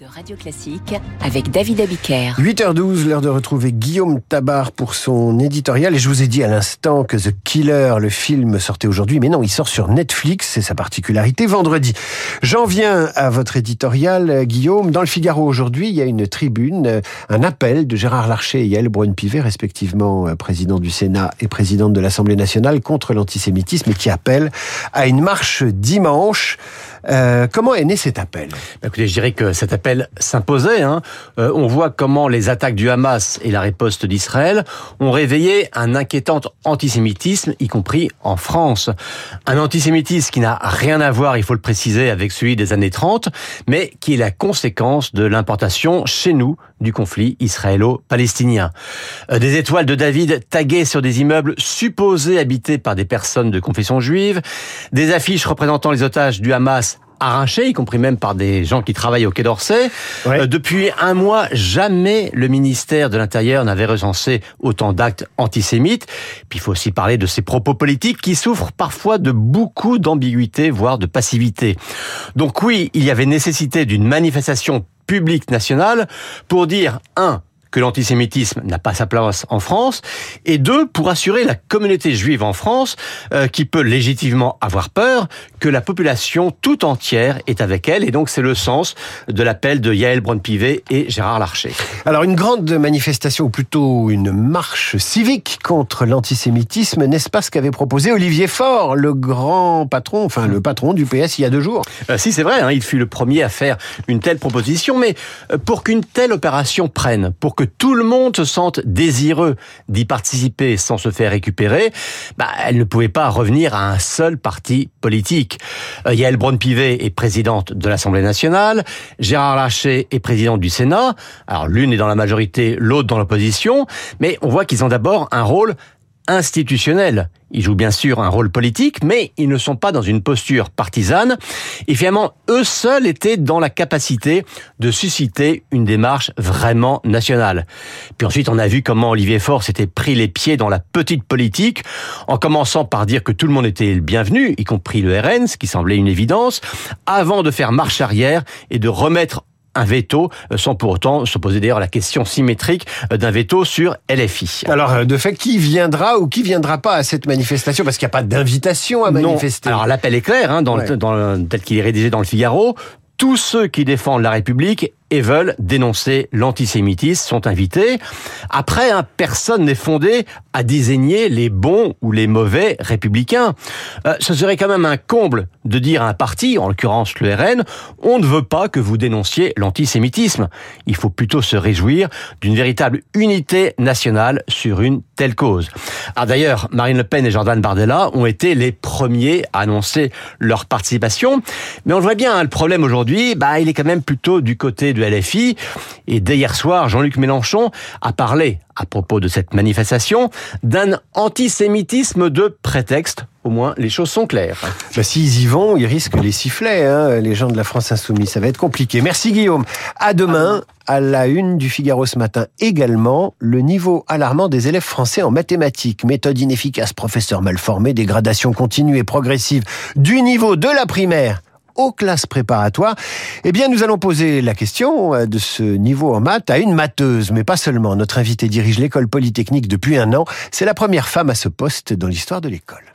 de Radio Classique avec David Abiker. 8h12, l'heure de retrouver Guillaume Tabar pour son éditorial. Et je vous ai dit à l'instant que The Killer, le film, sortait aujourd'hui. Mais non, il sort sur Netflix. C'est sa particularité vendredi. J'en viens à votre éditorial, Guillaume. Dans le Figaro aujourd'hui, il y a une tribune, un appel de Gérard Larcher et Yael Braun-Pivet, respectivement euh, président du Sénat et présidente de l'Assemblée nationale, contre l'antisémitisme et qui appelle à une marche dimanche. Euh, comment est né cet appel? Bah, Écoutez, je dirais que cet appel s'imposait. Hein. Euh, on voit comment les attaques du Hamas et la riposte d'Israël ont réveillé un inquiétant antisémitisme, y compris en France. Un antisémitisme qui n'a rien à voir, il faut le préciser, avec celui des années 30, mais qui est la conséquence de l'importation chez nous du conflit israélo-palestinien. Euh, des étoiles de David taguées sur des immeubles supposés habités par des personnes de confession juive, des affiches représentant les otages du Hamas arraché, y compris même par des gens qui travaillent au Quai d'Orsay. Euh, depuis un mois, jamais le ministère de l'Intérieur n'avait recensé autant d'actes antisémites. Puis il faut aussi parler de ces propos politiques qui souffrent parfois de beaucoup d'ambiguïté, voire de passivité. Donc oui, il y avait nécessité d'une manifestation publique nationale pour dire, un, que l'antisémitisme n'a pas sa place en France, et deux, pour assurer la communauté juive en France, euh, qui peut légitimement avoir peur, que la population tout entière est avec elle, et donc c'est le sens de l'appel de Yael Braun-Pivet et Gérard Larcher. Alors une grande manifestation, ou plutôt une marche civique contre l'antisémitisme, n'est-ce pas ce qu'avait proposé Olivier Faure, le grand patron, enfin le patron du PS il y a deux jours? Euh, Si c'est vrai, hein, il fut le premier à faire une telle proposition, mais euh, pour qu'une telle opération prenne, pour que tout le monde se sente désireux d'y participer sans se faire récupérer, bah, elle ne pouvait pas revenir à un seul parti politique. Euh, Yael Braun-Pivet est présidente de l'Assemblée nationale, Gérard Larcher est président du Sénat. Alors l'une est dans la majorité, l'autre dans l'opposition, mais on voit qu'ils ont d'abord un rôle institutionnel. Ils jouent bien sûr un rôle politique, mais ils ne sont pas dans une posture partisane. Et finalement, eux seuls étaient dans la capacité de susciter une démarche vraiment nationale. Puis ensuite, on a vu comment Olivier Faure s'était pris les pieds dans la petite politique, en commençant par dire que tout le monde était le bienvenu, y compris le RN, ce qui semblait une évidence, avant de faire marche arrière et de remettre un veto, euh, sans pour autant se poser d'ailleurs la question symétrique euh, d'un veto sur LFI. Alors, euh, de fait, qui viendra ou qui viendra pas à cette manifestation? Parce qu'il n'y a pas d'invitation à manifester. Alors, l'appel est clair, hein, dans, dans, tel qu'il est rédigé dans le Figaro. Tous ceux qui défendent la République veulent dénoncer l'antisémitisme sont invités. Après, hein, personne n'est fondé à désigner les bons ou les mauvais républicains. Euh, ce serait quand même un comble de dire à un parti, en l'occurrence le RN, on ne veut pas que vous dénonciez l'antisémitisme. Il faut plutôt se réjouir d'une véritable unité nationale sur une telle cause. Ah d'ailleurs, Marine Le Pen et Jordan Bardella ont été les premiers à annoncer leur participation, mais on le voit bien, hein, le problème aujourd'hui, bah, il est quand même plutôt du côté de Et dès hier soir, Jean-Luc Mélenchon a parlé, à propos de cette manifestation, d'un antisémitisme de prétexte. Au moins, les choses sont claires. Bah, S'ils y vont, ils risquent les sifflets, hein, les gens de la France Insoumise. Ça va être compliqué. Merci Guillaume. À demain, à la une du Figaro ce matin également, le niveau alarmant des élèves français en mathématiques. Méthode inefficace, professeur mal formé, dégradation continue et progressive du niveau de la primaire aux classes préparatoires, eh bien, nous allons poser la question euh, de ce niveau en maths à une matheuse, mais pas seulement. Notre invité dirige l'école polytechnique depuis un an. C'est la première femme à ce poste dans l'histoire de l'école.